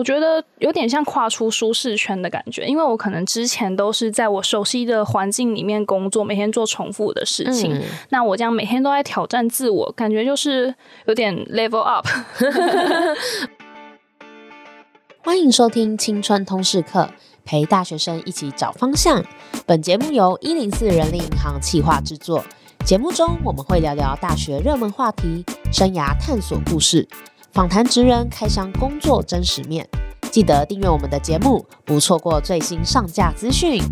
我觉得有点像跨出舒适圈的感觉，因为我可能之前都是在我熟悉的环境里面工作，每天做重复的事情。嗯、那我这样每天都在挑战自我，感觉就是有点 level up。欢迎收听青春通识课，陪大学生一起找方向。本节目由一零四人力银行企划制作。节目中我们会聊聊大学热门话题、生涯探索故事。访谈职人开箱工作真实面，记得订阅我们的节目，不错过最新上架资讯。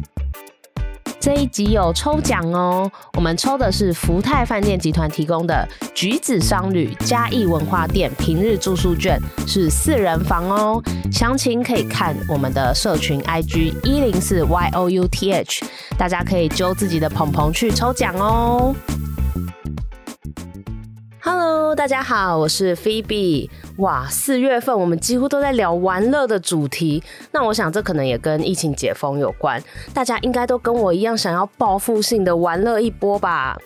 这一集有抽奖哦，我们抽的是福泰饭店集团提供的橘子商旅嘉义文化店平日住宿券，是四人房哦。详情可以看我们的社群 IG 一零四 youth，大家可以揪自己的朋朋去抽奖哦。Hello，大家好，我是 Phoebe。哇，四月份我们几乎都在聊玩乐的主题，那我想这可能也跟疫情解封有关，大家应该都跟我一样想要报复性的玩乐一波吧。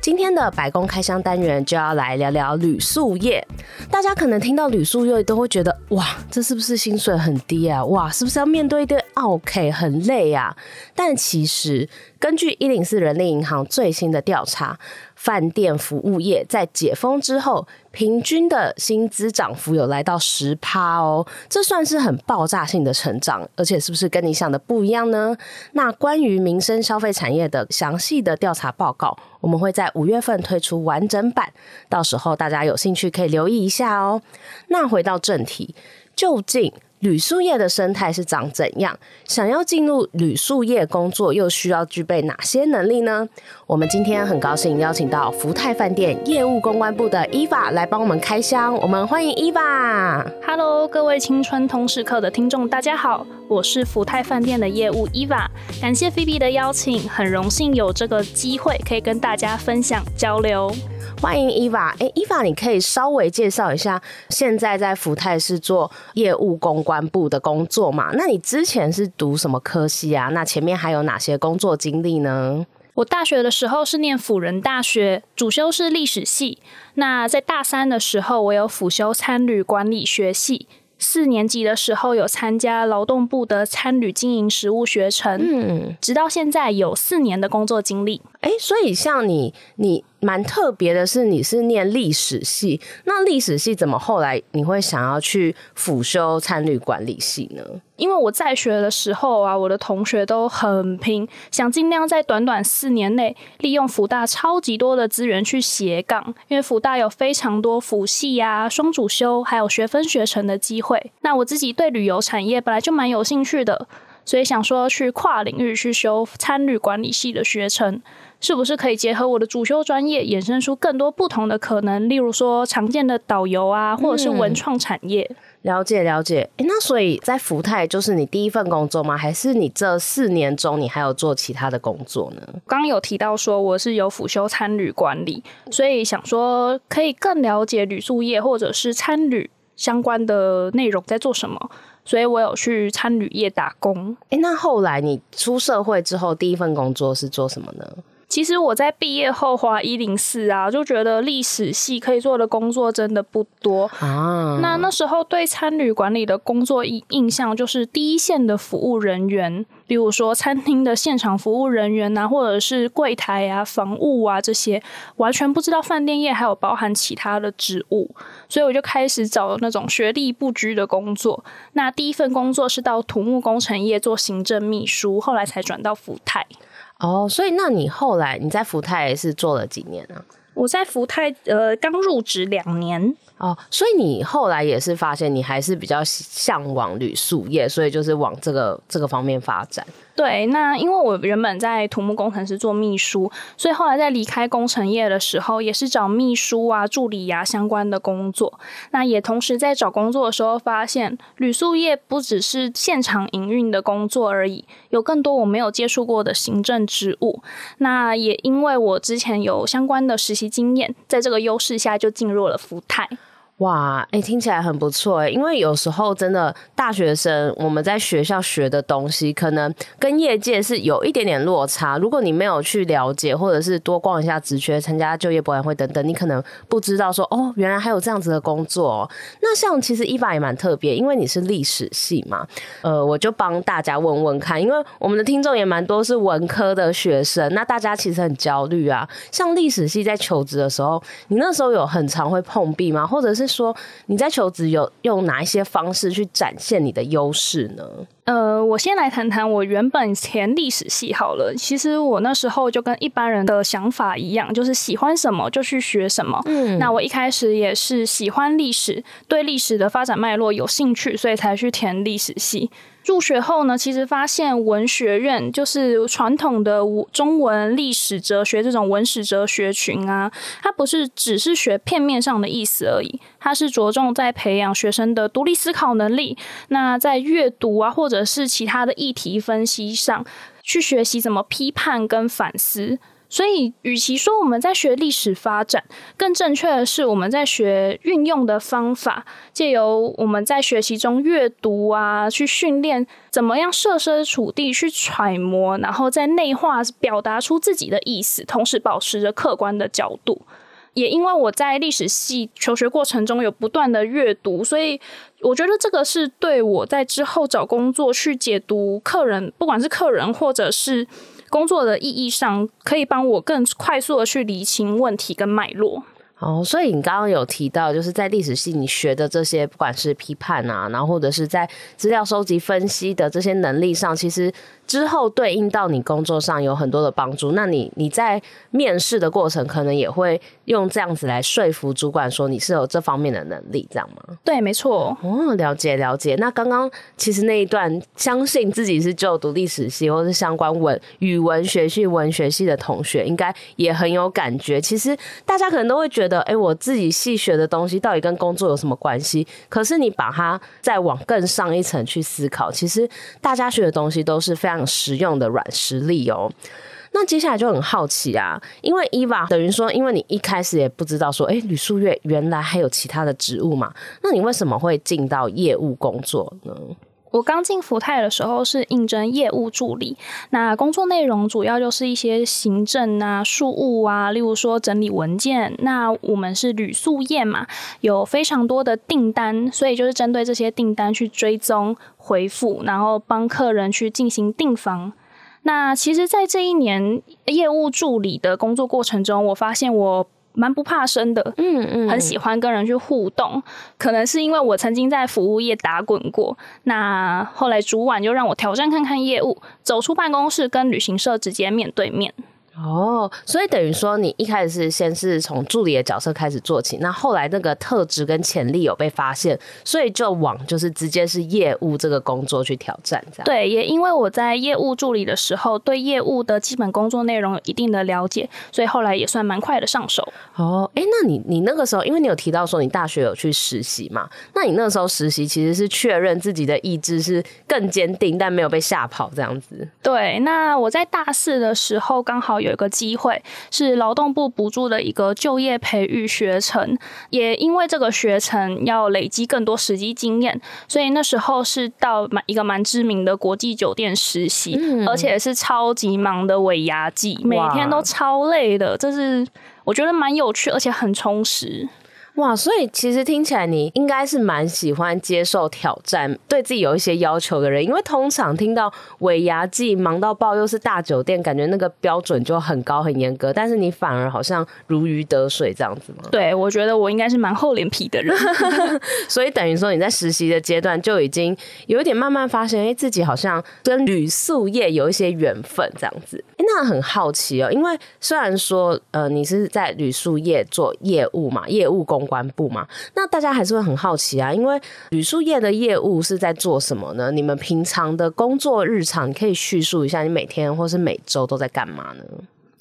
今天的白宫开箱单元就要来聊聊旅宿业。大家可能听到旅宿业都会觉得，哇，这是不是薪水很低啊？哇，是不是要面对一堆 OK 很累啊？但其实根据一零四人力银行最新的调查，饭店服务业在解封之后，平均的薪资涨幅有来到十趴哦，这算是很爆炸性的成长，而且是不是跟你想的不一样呢？那关于民生消费产业的详细的调查报告，我们会在五月份推出完整版，到时候大家有兴趣可以留意一下哦。那回到正题，究竟铝塑业的生态是长怎样？想要进入铝塑业工作，又需要具备哪些能力呢？我们今天很高兴邀请到福泰饭店业务公关部的 Eva 来帮我们开箱。我们欢迎 Eva。Hello，各位青春通识课的听众，大家好，我是福泰饭店的业务 Eva。感谢菲比的邀请，很荣幸有这个机会可以跟大家分享交流。欢迎 Eva，哎，Eva，你可以稍微介绍一下，现在在福泰是做业务公关部的工作嘛？那你之前是读什么科系啊？那前面还有哪些工作经历呢？我大学的时候是念辅仁大学，主修是历史系。那在大三的时候，我有辅修餐旅管理学系。四年级的时候有参加劳动部的餐旅经营实务学程，嗯，直到现在有四年的工作经历。哎、欸，所以像你，你蛮特别的是，你是念历史系，那历史系怎么后来你会想要去辅修参旅管理系呢？因为我在学的时候啊，我的同学都很拼，想尽量在短短四年内利用辅大超级多的资源去斜杠，因为辅大有非常多辅系啊、双主修，还有学分学程的机会。那我自己对旅游产业本来就蛮有兴趣的，所以想说去跨领域去修参旅管理系的学程。是不是可以结合我的主修专业，衍生出更多不同的可能？例如说常见的导游啊，或者是文创产业。嗯、了解了解。诶，那所以在福泰就是你第一份工作吗？还是你这四年中你还有做其他的工作呢？刚刚有提到说我是有辅修餐旅管理，所以想说可以更了解旅宿业或者是餐旅相关的内容在做什么，所以我有去餐旅业打工。诶，那后来你出社会之后第一份工作是做什么呢？其实我在毕业后滑一零四啊，就觉得历史系可以做的工作真的不多啊。那那时候对餐旅管理的工作印印象就是第一线的服务人员，比如说餐厅的现场服务人员啊，或者是柜台啊、房务啊这些，完全不知道饭店业还有包含其他的职务，所以我就开始找那种学历不拘的工作。那第一份工作是到土木工程业做行政秘书，后来才转到福泰。哦，所以那你后来你在福泰是做了几年啊？我在福泰呃刚入职两年。哦，所以你后来也是发现你还是比较向往旅宿业，所以就是往这个这个方面发展。对，那因为我原本在土木工程师做秘书，所以后来在离开工程业的时候，也是找秘书啊、助理呀、啊、相关的工作。那也同时在找工作的时候，发现旅宿业不只是现场营运的工作而已，有更多我没有接触过的行政职务。那也因为我之前有相关的实习经验，在这个优势下就进入了福泰。哇，哎、听起来很不错哎，因为有时候真的大学生我们在学校学的东西，可能跟业界是有一点点落差。如果你没有去了解，或者是多逛一下职缺、参加就业博览会等等，你可能不知道说哦，原来还有这样子的工作哦。那像其实 Eva 也蛮特别，因为你是历史系嘛，呃，我就帮大家问问看，因为我们的听众也蛮多是文科的学生，那大家其实很焦虑啊。像历史系在求职的时候，你那时候有很常会碰壁吗？或者是说你在求职有用哪一些方式去展现你的优势呢？呃，我先来谈谈我原本填历史系好了。其实我那时候就跟一般人的想法一样，就是喜欢什么就去学什么。嗯，那我一开始也是喜欢历史，对历史的发展脉络有兴趣，所以才去填历史系。入学后呢，其实发现文学院就是传统的中文历史哲学这种文史哲学群啊，它不是只是学片面上的意思而已，它是着重在培养学生的独立思考能力。那在阅读啊，或者是其他的议题分析上去学习怎么批判跟反思。所以，与其说我们在学历史发展，更正确的是我们在学运用的方法，借由我们在学习中阅读啊，去训练怎么样设身处地去揣摩，然后在内化表达出自己的意思，同时保持着客观的角度。也因为我在历史系求学过程中有不断的阅读，所以我觉得这个是对我在之后找工作去解读客人，不管是客人或者是。工作的意义上，可以帮我更快速的去理清问题跟脉络。哦，所以你刚刚有提到，就是在历史系你学的这些，不管是批判啊，然后或者是在资料收集分析的这些能力上，其实。之后对应到你工作上有很多的帮助，那你你在面试的过程可能也会用这样子来说服主管说你是有这方面的能力，这样吗？对，没错。哦，了解了解。那刚刚其实那一段，相信自己是就读历史系或是相关文语文学系、文学系的同学，应该也很有感觉。其实大家可能都会觉得，哎，我自己系学的东西到底跟工作有什么关系？可是你把它再往更上一层去思考，其实大家学的东西都是非常。实用的软实力哦，那接下来就很好奇啊，因为 Eva 等于说，因为你一开始也不知道说，哎，吕素月原来还有其他的职务嘛，那你为什么会进到业务工作呢？我刚进福泰的时候是应征业务助理，那工作内容主要就是一些行政啊、事务啊，例如说整理文件。那我们是旅宿业嘛，有非常多的订单，所以就是针对这些订单去追踪、回复，然后帮客人去进行订房。那其实，在这一年业务助理的工作过程中，我发现我。蛮不怕生的，嗯嗯，很喜欢跟人去互动，可能是因为我曾经在服务业打滚过，那后来主管就让我挑战看看业务，走出办公室跟旅行社直接面对面。哦，所以等于说你一开始是先是从助理的角色开始做起，那后来那个特质跟潜力有被发现，所以就往就是直接是业务这个工作去挑战，这样。对，也因为我在业务助理的时候对业务的基本工作内容有一定的了解，所以后来也算蛮快的上手。哦，哎，那你你那个时候，因为你有提到说你大学有去实习嘛，那你那时候实习其实是确认自己的意志是更坚定，但没有被吓跑这样子。对，那我在大四的时候刚好有。有个机会是劳动部补助的一个就业培育学程，也因为这个学程要累积更多实际经验，所以那时候是到蛮一个蛮知名的国际酒店实习，而且是超级忙的尾牙季，每天都超累的，这是我觉得蛮有趣，而且很充实。哇，所以其实听起来你应该是蛮喜欢接受挑战，对自己有一些要求的人。因为通常听到尾牙季忙到爆，又是大酒店，感觉那个标准就很高很严格。但是你反而好像如鱼得水这样子吗？对，我觉得我应该是蛮厚脸皮的人。所以等于说你在实习的阶段就已经有一点慢慢发现，哎，自己好像跟旅宿业有一些缘分这样子。那很好奇哦，因为虽然说呃你是在旅宿业做业务嘛，业务公。关部嘛，那大家还是会很好奇啊，因为旅宿业的业务是在做什么呢？你们平常的工作日常，你可以叙述一下，你每天或是每周都在干嘛呢？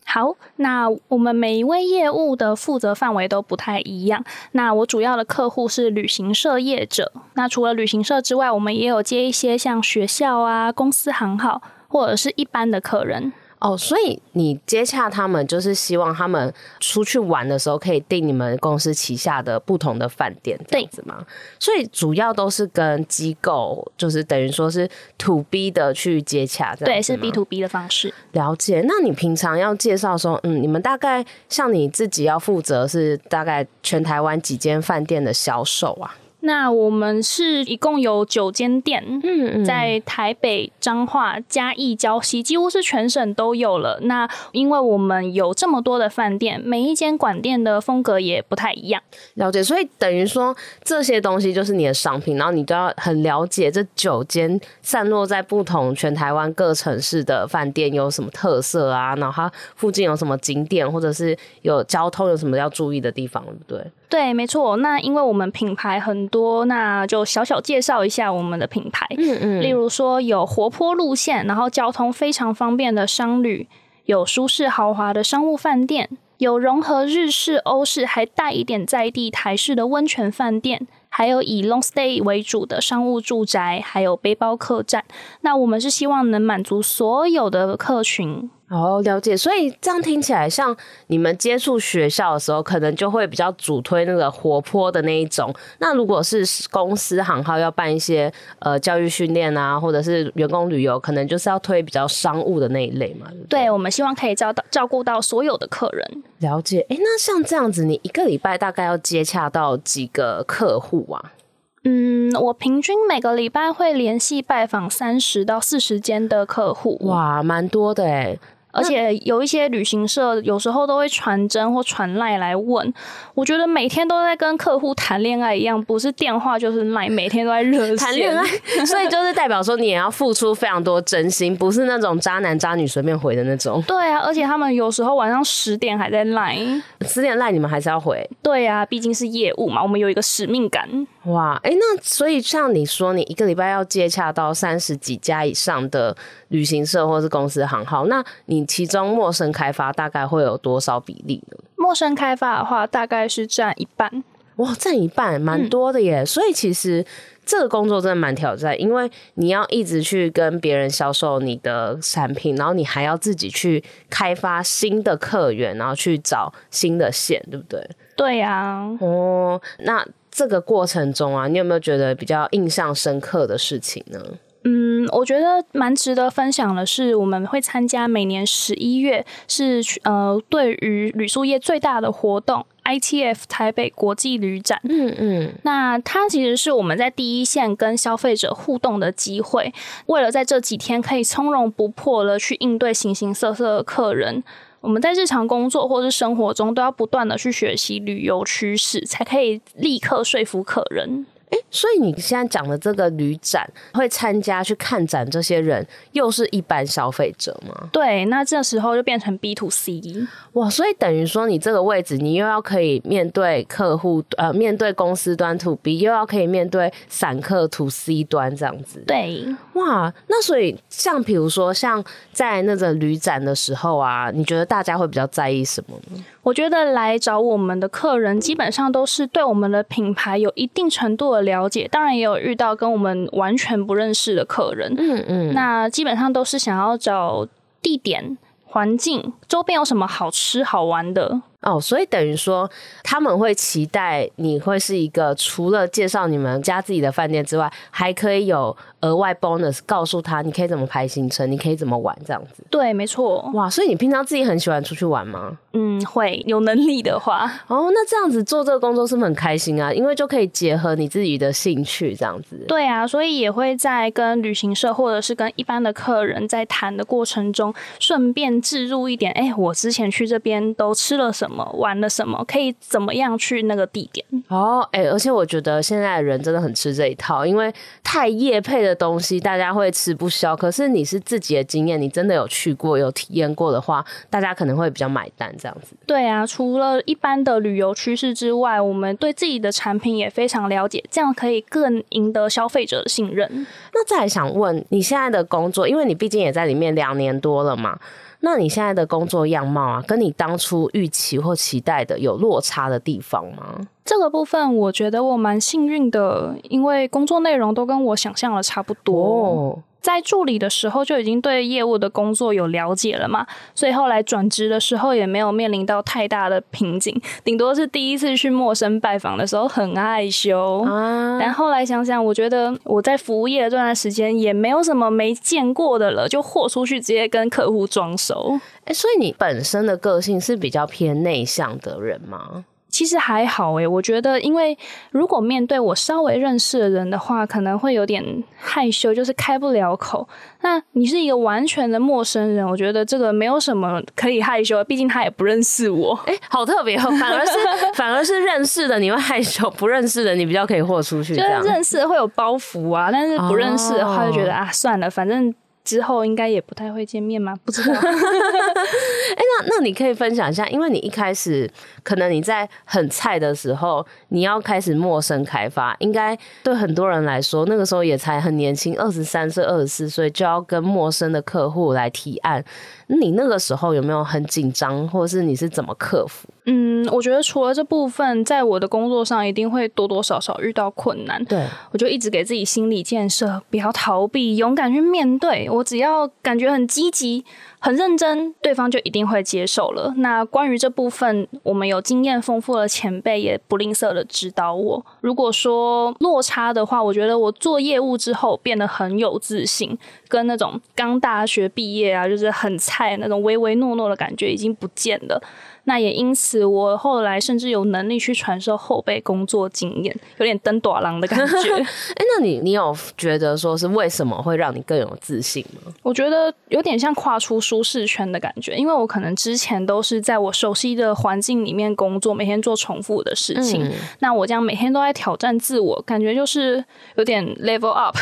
好，那我们每一位业务的负责范围都不太一样。那我主要的客户是旅行社业者。那除了旅行社之外，我们也有接一些像学校啊、公司行号或者是一般的客人。哦，所以你接洽他们，就是希望他们出去玩的时候可以订你们公司旗下的不同的饭店，这样子吗？所以主要都是跟机构，就是等于说是 to B 的去接洽。对，是 B to B 的方式。了解。那你平常要介绍说，嗯，你们大概像你自己要负责是大概全台湾几间饭店的销售啊？那我们是一共有九间店，嗯嗯，在台北、彰化、嘉义、礁溪，几乎是全省都有了。那因为我们有这么多的饭店，每一间馆店的风格也不太一样。了解，所以等于说这些东西就是你的商品，然后你都要很了解这九间散落在不同全台湾各城市的饭店有什么特色啊，然后它附近有什么景点，或者是有交通有什么要注意的地方，对不对？对，没错。那因为我们品牌很多，那就小小介绍一下我们的品牌。嗯嗯。例如说有活泼路线，然后交通非常方便的商旅，有舒适豪华的商务饭店，有融合日式、欧式，还带一点在地台式的温泉饭店，还有以 long stay 为主的商务住宅，还有背包客栈。那我们是希望能满足所有的客群。哦，了解。所以这样听起来，像你们接触学校的时候，可能就会比较主推那个活泼的那一种。那如果是公司行号要办一些呃教育训练啊，或者是员工旅游，可能就是要推比较商务的那一类嘛。对不对？对，我们希望可以照到照顾到所有的客人。了解。哎，那像这样子，你一个礼拜大概要接洽到几个客户啊？嗯，我平均每个礼拜会联系拜访三十到四十间的客户。哇，蛮多的哎。而且有一些旅行社有时候都会传真或传赖来问，我觉得每天都在跟客户谈恋爱一样，不是电话就是赖，每天都在热谈恋爱，所以就是代表说你也要付出非常多真心，不是那种渣男渣女随便回的那种。对啊，而且他们有时候晚上十点还在赖，十点赖你们还是要回。对啊，毕竟是业务嘛，我们有一个使命感。哇，哎、欸，那所以像你说，你一个礼拜要接洽到三十几家以上的旅行社或是公司行号，那你其中陌生开发大概会有多少比例呢？陌生开发的话，大概是占一半。哇，占一半，蛮多的耶。嗯、所以其实这个工作真的蛮挑战，因为你要一直去跟别人销售你的产品，然后你还要自己去开发新的客源，然后去找新的线，对不对？对呀、啊。哦，那。这个过程中啊，你有没有觉得比较印象深刻的事情呢？嗯，我觉得蛮值得分享的是，我们会参加每年十一月是呃，对于旅宿业最大的活动 ITF 台北国际旅展。嗯嗯，那它其实是我们在第一线跟消费者互动的机会，为了在这几天可以从容不迫的去应对形形色色的客人。我们在日常工作或是生活中，都要不断的去学习旅游趋势，才可以立刻说服客人。哎，所以你现在讲的这个旅展会参加去看展，这些人又是一般消费者吗？对，那这时候就变成 B to C。哇，所以等于说你这个位置，你又要可以面对客户，呃，面对公司端 to B，又要可以面对散客 to C 端这样子。对，哇，那所以像比如说像在那个旅展的时候啊，你觉得大家会比较在意什么呢？我觉得来找我们的客人基本上都是对我们的品牌有一定程度的了解，当然也有遇到跟我们完全不认识的客人。嗯嗯，那基本上都是想要找地点、环境、周边有什么好吃好玩的。哦，所以等于说他们会期待你会是一个除了介绍你们家自己的饭店之外，还可以有额外 bonus，告诉他你可以怎么排行程，你可以怎么玩这样子。对，没错。哇，所以你平常自己很喜欢出去玩吗？嗯，会有能力的话。哦，那这样子做这个工作是不是很开心啊？因为就可以结合你自己的兴趣这样子。对啊，所以也会在跟旅行社或者是跟一般的客人在谈的过程中，顺便置入一点，哎、欸，我之前去这边都吃了什么。玩了什么？可以怎么样去那个地点？哦，哎、欸，而且我觉得现在的人真的很吃这一套，因为太夜配的东西大家会吃不消。可是你是自己的经验，你真的有去过、有体验过的话，大家可能会比较买单这样子。对啊，除了一般的旅游趋势之外，我们对自己的产品也非常了解，这样可以更赢得消费者的信任。那再来想问你现在的工作，因为你毕竟也在里面两年多了嘛。那你现在的工作样貌啊，跟你当初预期或期待的有落差的地方吗？这个部分我觉得我蛮幸运的，因为工作内容都跟我想象的差不多。哦，在助理的时候就已经对业务的工作有了解了嘛，所以后来转职的时候也没有面临到太大的瓶颈，顶多是第一次去陌生拜访的时候很害羞。啊，但后来想想，我觉得我在服务业这段时间也没有什么没见过的了，就豁出去直接跟客户装熟。哎，所以你本身的个性是比较偏内向的人吗？其实还好诶，我觉得，因为如果面对我稍微认识的人的话，可能会有点害羞，就是开不了口。那你是一个完全的陌生人，我觉得这个没有什么可以害羞，毕竟他也不认识我。诶，好特别哦，反而是反而是认识的你会害羞，不认识的你比较可以豁出去。就是认识会有包袱啊，但是不认识的话就觉得、啊，算了，反正。之后应该也不太会见面吗？不知道。哎、欸，那那你可以分享一下，因为你一开始可能你在很菜的时候，你要开始陌生开发，应该对很多人来说，那个时候也才很年轻，二十三岁、二十四岁就要跟陌生的客户来提案。你那个时候有没有很紧张，或者是你是怎么克服？嗯，我觉得除了这部分，在我的工作上一定会多多少少遇到困难。对，我就一直给自己心理建设，不要逃避，勇敢去面对。我只要感觉很积极。很认真，对方就一定会接受了。那关于这部分，我们有经验丰富的前辈也不吝啬的指导我。如果说落差的话，我觉得我做业务之后变得很有自信，跟那种刚大学毕业啊，就是很菜那种唯唯诺诺的感觉已经不见了。那也因此，我后来甚至有能力去传授后辈工作经验，有点登大人的感觉。哎、欸，那你你有觉得说是为什么会让你更有自信吗？我觉得有点像跨出舒适圈的感觉，因为我可能之前都是在我熟悉的环境里面工作，每天做重复的事情。嗯、那我这样每天都在挑战自我，感觉就是有点 level up。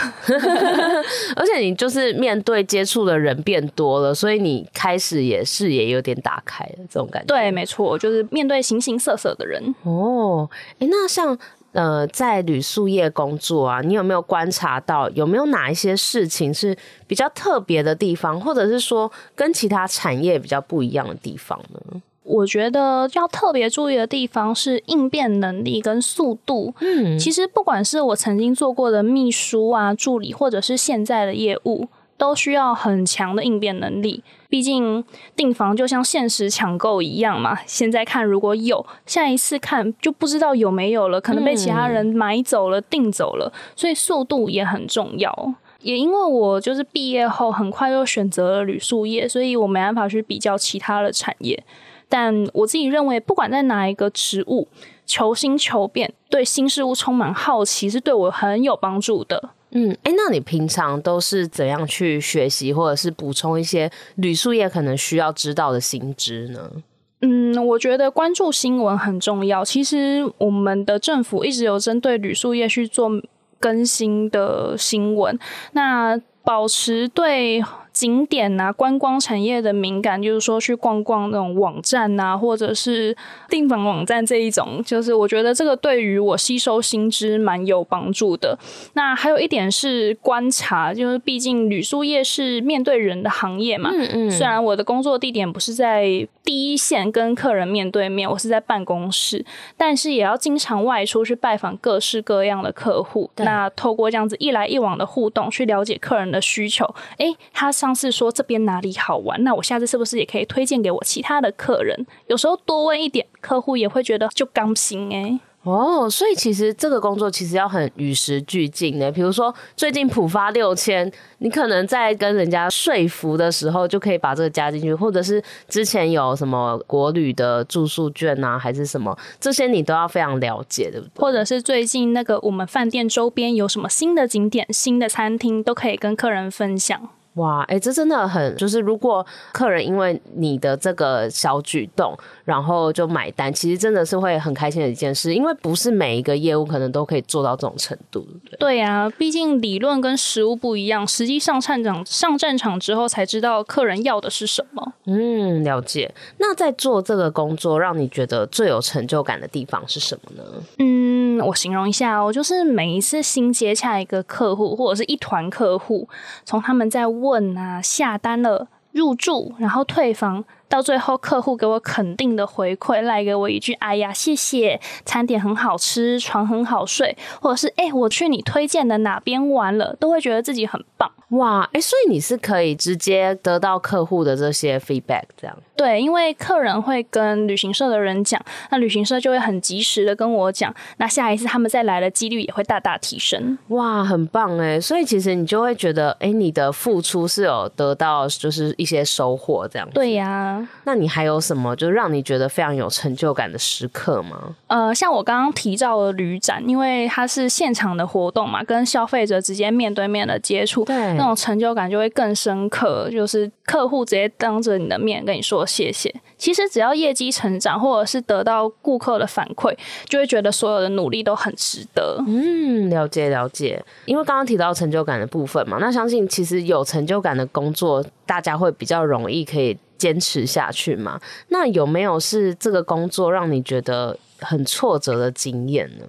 而且你就是面对接触的人变多了，所以你开始也视野有点打开了，这种感觉。对。没错，就是面对形形色色的人哦。诶，那像呃，在旅宿业工作啊，你有没有观察到有没有哪一些事情是比较特别的地方，或者是说跟其他产业比较不一样的地方呢？我觉得要特别注意的地方是应变能力跟速度。嗯，其实不管是我曾经做过的秘书啊、助理，或者是现在的业务。都需要很强的应变能力，毕竟订房就像限时抢购一样嘛。现在看如果有，下一次看就不知道有没有了，可能被其他人买走了、订走了，所以速度也很重要。也因为我就是毕业后很快就选择了旅宿业，所以我没办法去比较其他的产业。但我自己认为，不管在哪一个职务，求新求变，对新事物充满好奇，是对我很有帮助的。嗯，哎、那你平常都是怎样去学习，或者是补充一些旅宿业可能需要知道的新知呢？嗯，我觉得关注新闻很重要。其实我们的政府一直有针对旅宿业去做更新的新闻，那保持对。景点啊，观光产业的敏感，就是说去逛逛那种网站啊，或者是订房网站这一种，就是我觉得这个对于我吸收新知蛮有帮助的。那还有一点是观察，就是毕竟旅宿业是面对人的行业嘛。嗯嗯。虽然我的工作地点不是在第一线跟客人面对面，我是在办公室，但是也要经常外出去拜访各式各样的客户。那透过这样子一来一往的互动，去了解客人的需求。哎、欸，他上次说这边哪里好玩，那我下次是不是也可以推荐给我其他的客人？有时候多问一点，客户也会觉得就刚心哎。哦，所以其实这个工作其实要很与时俱进的。比如说最近普发六千，你可能在跟人家说服的时候就可以把这个加进去，或者是之前有什么国旅的住宿券啊，还是什么，这些你都要非常了解，对不对？或者是最近那个我们饭店周边有什么新的景点、新的餐厅，都可以跟客人分享。哇，哎、欸，这真的很，就是如果客人因为你的这个小举动，然后就买单，其实真的是会很开心的一件事，因为不是每一个业务可能都可以做到这种程度。对，对呀，毕竟理论跟实物不一样，实际上上战场上战场之后才知道客人要的是什么。嗯，了解。那在做这个工作，让你觉得最有成就感的地方是什么呢？嗯，我形容一下哦，就是每一次新接洽一个客户或者是一团客户，从他们在问啊，下单了，入住，然后退房，到最后客户给我肯定的回馈，来给我一句“哎呀，谢谢，餐点很好吃，床很好睡”，或者是“哎、欸，我去你推荐的哪边玩了”，都会觉得自己很棒。哇，哎、欸，所以你是可以直接得到客户的这些 feedback，这样？对，因为客人会跟旅行社的人讲，那旅行社就会很及时的跟我讲，那下一次他们再来的几率也会大大提升。哇，很棒哎！所以其实你就会觉得，哎、欸，你的付出是有得到就是一些收获这样。对呀、啊，那你还有什么就让你觉得非常有成就感的时刻吗？呃，像我刚刚提到的旅展，因为它是现场的活动嘛，跟消费者直接面对面的接触，对，那种成就感就会更深刻，就是客户直接当着你的面跟你说。谢谢。其实只要业绩成长，或者是得到顾客的反馈，就会觉得所有的努力都很值得。嗯，了解了解。因为刚刚提到成就感的部分嘛，那相信其实有成就感的工作，大家会比较容易可以坚持下去嘛。那有没有是这个工作让你觉得很挫折的经验呢？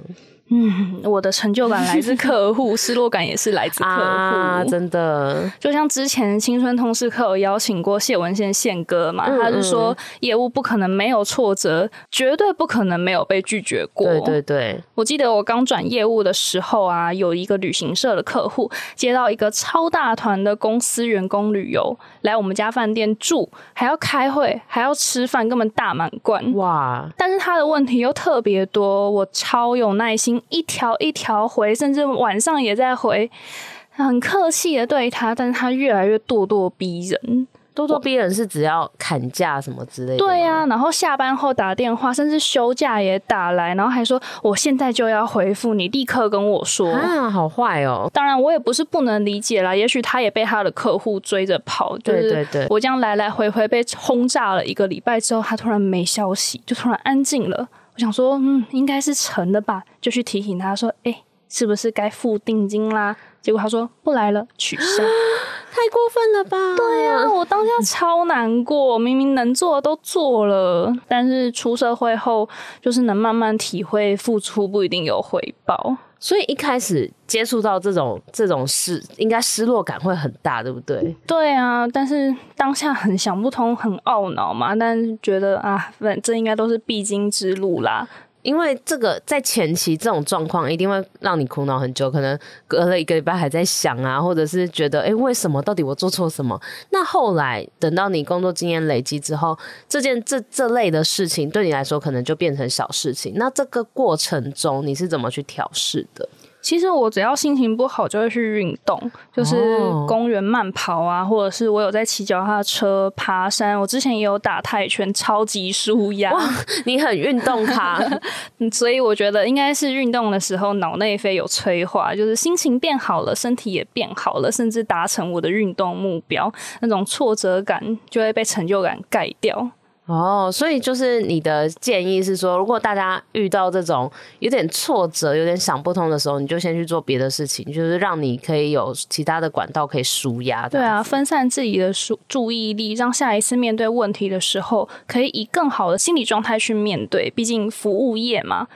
嗯，我的成就感来自客户，失落感也是来自客户。啊，真的，就像之前青春通识课有邀请过谢文宪宪哥嘛，嗯嗯，他是说业务不可能没有挫折，绝对不可能没有被拒绝过。对对对，我记得我刚转业务的时候啊，有一个旅行社的客户接到一个超大团的公司员工旅游来我们家饭店住，还要开会，还要吃饭，根本大满贯。哇！但是他的问题又特别多，我超有耐心。一条一条回，甚至晚上也在回，很客气的对他，但是他越来越咄咄逼人。咄咄逼人是只要砍价什么之类的。对呀、啊，然后下班后打电话，甚至休假也打来，然后还说我现在就要回复你，立刻跟我说啊，好坏哦。当然我也不是不能理解啦，也许他也被他的客户追着跑。对对对，我这样来来回回被轰炸了一个礼拜之后，他突然没消息，就突然安静了。我想说，嗯，应该是成的吧，就去提醒他说，哎、欸，是不是该付定金啦？结果他说不来了，取消，太过分了吧？对呀、啊，我当下超难过，明明能做的都做了，但是出社会后，就是能慢慢体会，付出不一定有回报。所以一开始接触到这种这种事，应该失落感会很大，对不对？对啊，但是当下很想不通，很懊恼嘛，但是觉得啊，反正应该都是必经之路啦。因为这个在前期这种状况一定会让你苦恼很久，可能隔了一个礼拜还在想啊，或者是觉得哎，为什么？到底我做错什么？那后来等到你工作经验累积之后，这件这这类的事情对你来说可能就变成小事情。那这个过程中你是怎么去调试的？其实我只要心情不好，就会去运动，就是公园慢跑啊，或者是我有在骑脚踏车、爬山。我之前也有打泰拳，超级舒压。哇，你很运动哈，所以我觉得应该是运动的时候脑内啡有催化，就是心情变好了，身体也变好了，甚至达成我的运动目标，那种挫折感就会被成就感盖掉。哦，所以就是你的建议是说，如果大家遇到这种有点挫折、有点想不通的时候，你就先去做别的事情，就是让你可以有其他的管道可以舒压。对啊，分散自己的注注意力，让下一次面对问题的时候，可以以更好的心理状态去面对。毕竟服务业嘛。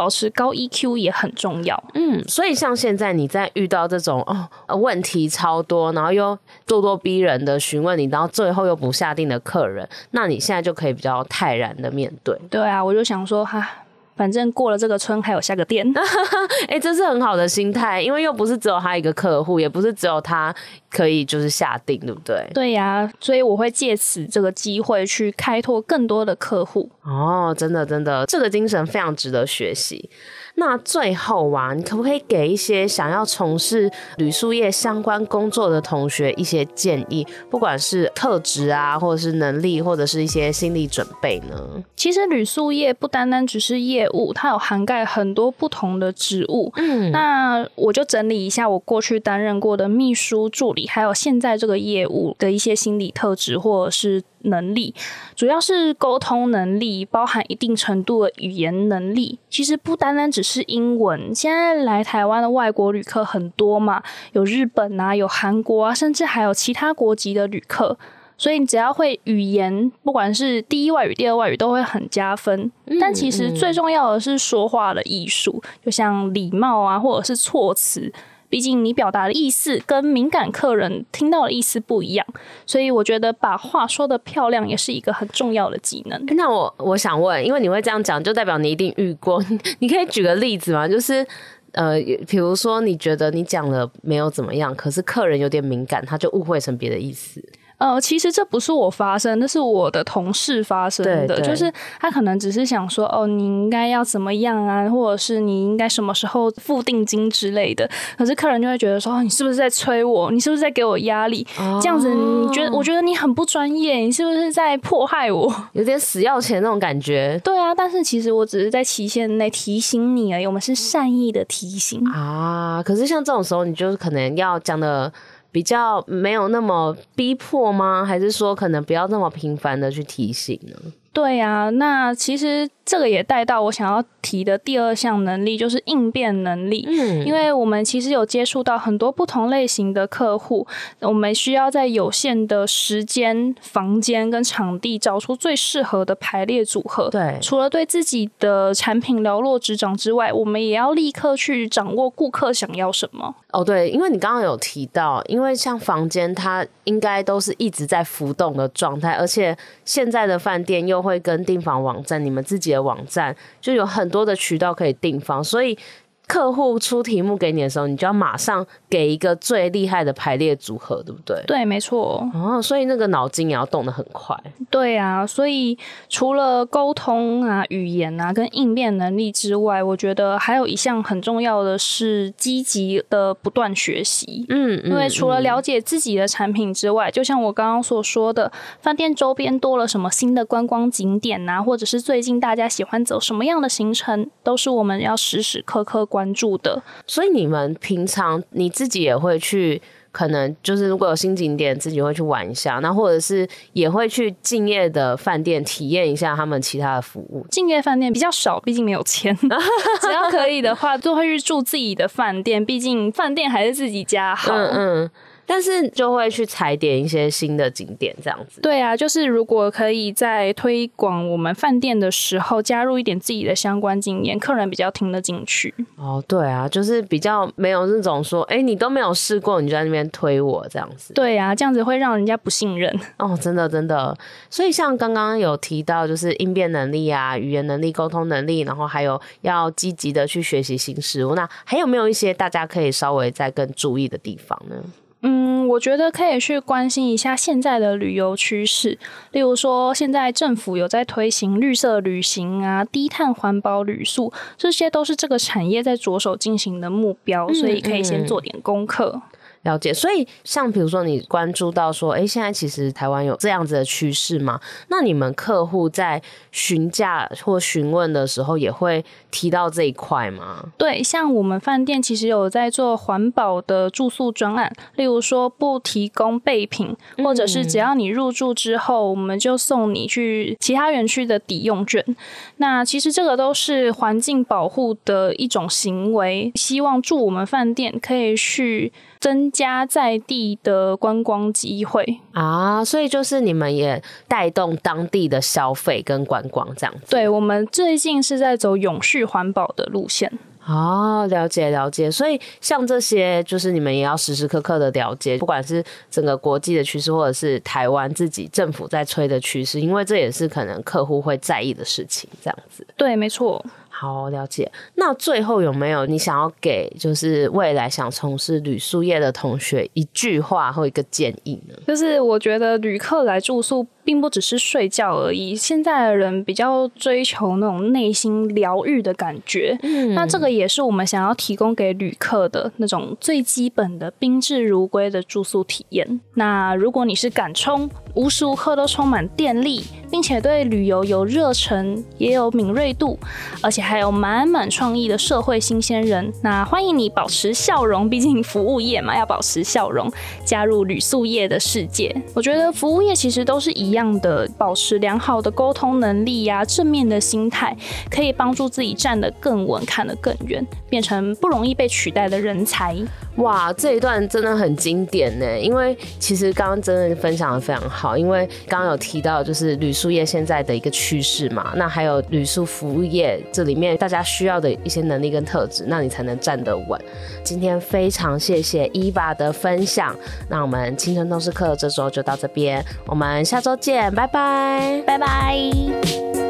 保持高 EQ 也很重要。嗯，所以像现在你在遇到这种哦问题超多，然后又咄咄逼人的询问你，然后最后又不下定的客人，那你现在就可以比较泰然的面对。对啊，我就想说哈。反正过了这个村还有下个店，哎、欸，这是很好的心态，因为又不是只有他一个客户，也不是只有他可以就是下定，对不对？对呀、啊，所以我会借此这个机会去开拓更多的客户。哦，真的真的，这个精神非常值得学习。那最后啊，你可不可以给一些想要从事旅宿业相关工作的同学一些建议？不管是特质啊，或者是能力，或者是一些心理准备呢？其实旅宿业不单单只是业务，它有涵盖很多不同的职务。嗯，那我就整理一下我过去担任过的秘书助理，还有现在这个业务的一些心理特质，或者是。能力主要是沟通能力，包含一定程度的语言能力。其实不单单只是英文，现在来台湾的外国旅客很多嘛，有日本啊，有韩国啊，甚至还有其他国籍的旅客。所以你只要会语言，不管是第一外语、第二外语，都会很加分。但其实最重要的是说话的艺术，就像礼貌啊，或者是措辞。毕竟你表达的意思跟敏感客人听到的意思不一样，所以我觉得把话说的漂亮也是一个很重要的技能。那我我想问，因为你会这样讲，就代表你一定遇过，你可以举个例子吗？就是。呃，比如说你觉得你讲了没有怎么样，可是客人有点敏感，他就误会成别的意思。呃，其实这不是我发生，那是我的同事发生的。对对，就是他可能只是想说，哦，你应该要怎么样啊，或者是你应该什么时候付定金之类的。可是客人就会觉得说，哦，你是不是在催我？你是不是在给我压力？哦、这样子，你觉得？我觉得你很不专业，你是不是在迫害我？有点死要钱那种感觉。对啊，但是其实我只是在期限内提醒你而已，我们是善意的提醒啊。可是像这种时候，你就是可能要讲的。比较没有那么逼迫吗？还是说可能不要那么频繁的去提醒呢？对呀、啊，那其实这个也带到我想要提的第二项能力，就是应变能力。嗯，因为我们其实有接触到很多不同类型的客户，我们需要在有限的时间、房间跟场地找出最适合的排列组合。对，除了对自己的产品了若指掌之外，我们也要立刻去掌握顾客想要什么。哦，对，因为你刚刚有提到，因为像房间，它应该都是一直在浮动的状态，而且现在的饭店又会跟订房网站，你们自己网站就有很多的渠道可以订房，所以。客户出题目给你的时候，你就要马上给一个最厉害的排列组合，对不对？对，没错。哦，所以那个脑筋也要动得很快。对啊，所以除了沟通啊、语言啊跟应变能力之外，我觉得还有一项很重要的是积极的不断学习。嗯，因为除了了解自己的产品之外，嗯、就像我刚刚所说的，饭店周边多了什么新的观光景点啊，或者是最近大家喜欢走什么样的行程，都是我们要时时刻刻关。关注的，所以你们平常你自己也会去，可能就是如果有新景点，自己会去玩一下，那或者是也会去敬业的饭店体验一下他们其他的服务。敬业饭店比较少，毕竟没有钱。只要可以的话，就会去住自己的饭店，毕竟饭店还是自己家好。嗯嗯。但是就会去踩点一些新的景点，这样子。对啊，就是如果可以在推广我们饭店的时候加入一点自己的相关经验，客人比较听得进去。哦，对啊，就是比较没有那种说，哎，你都没有试过，你就在那边推我这样子。对啊，这样子会让人家不信任。哦，真的真的。所以像刚刚有提到，就是应变能力啊、语言能力、沟通能力，然后还有要积极的去学习新事物。那还有没有一些大家可以稍微再更注意的地方呢？嗯，我觉得可以去关心一下现在的旅游趋势，例如说现在政府有在推行绿色旅行啊、低碳环保旅宿，这些都是这个产业在着手进行的目标，所以可以先做点功课。了解，所以像比如说你关注到说，哎，现在其实台湾有这样子的趋势吗？那你们客户在询价或询问的时候，也会提到这一块吗？对，像我们饭店其实有在做环保的住宿专案，例如说不提供备品，或者是只要你入住之后，我们就送你去其他园区的抵用券。那其实这个都是环境保护的一种行为，希望住我们饭店可以去。增加在地的观光机会啊，所以就是你们也带动当地的消费跟观光这样子。对，我们最近是在走永续环保的路线。哦，了解了解。所以像这些，就是你们也要时时刻刻的了解，不管是整个国际的趋势，或者是台湾自己政府在吹的趋势，因为这也是可能客户会在意的事情，这样子。对，没错。好，了解。那最后有没有你想要给就是未来想从事旅宿业的同学一句话或一个建议呢？就是我觉得旅客来住宿并不只是睡觉而已，现在的人比较追求那种内心疗愈的感觉。嗯，那这个也是我们想要提供给旅客的那种最基本的宾至如归的住宿体验。那如果你是敢冲，无时无刻都充满电力，并且对旅游有热忱，也有敏锐度，而且还有满满创意的社会新鲜人，那欢迎你保持笑容，毕竟服务业嘛，要保持笑容，加入旅宿业的世界。我觉得服务业其实都是一样样的，保持良好的沟通能力呀、正面的心态，可以帮助自己站得更稳，看得更远，变成不容易被取代的人才。哇，这一段真的很经典呢，因为其实刚刚真的分享的非常好，因为刚刚有提到就是旅宿业现在的一个趋势嘛，那还有旅宿服务业这里面大家需要的一些能力跟特质，那你才能站得稳。今天非常谢谢 Eva 的分享，那我们青春通识课这周就到这边，我们下周见，拜拜，拜拜。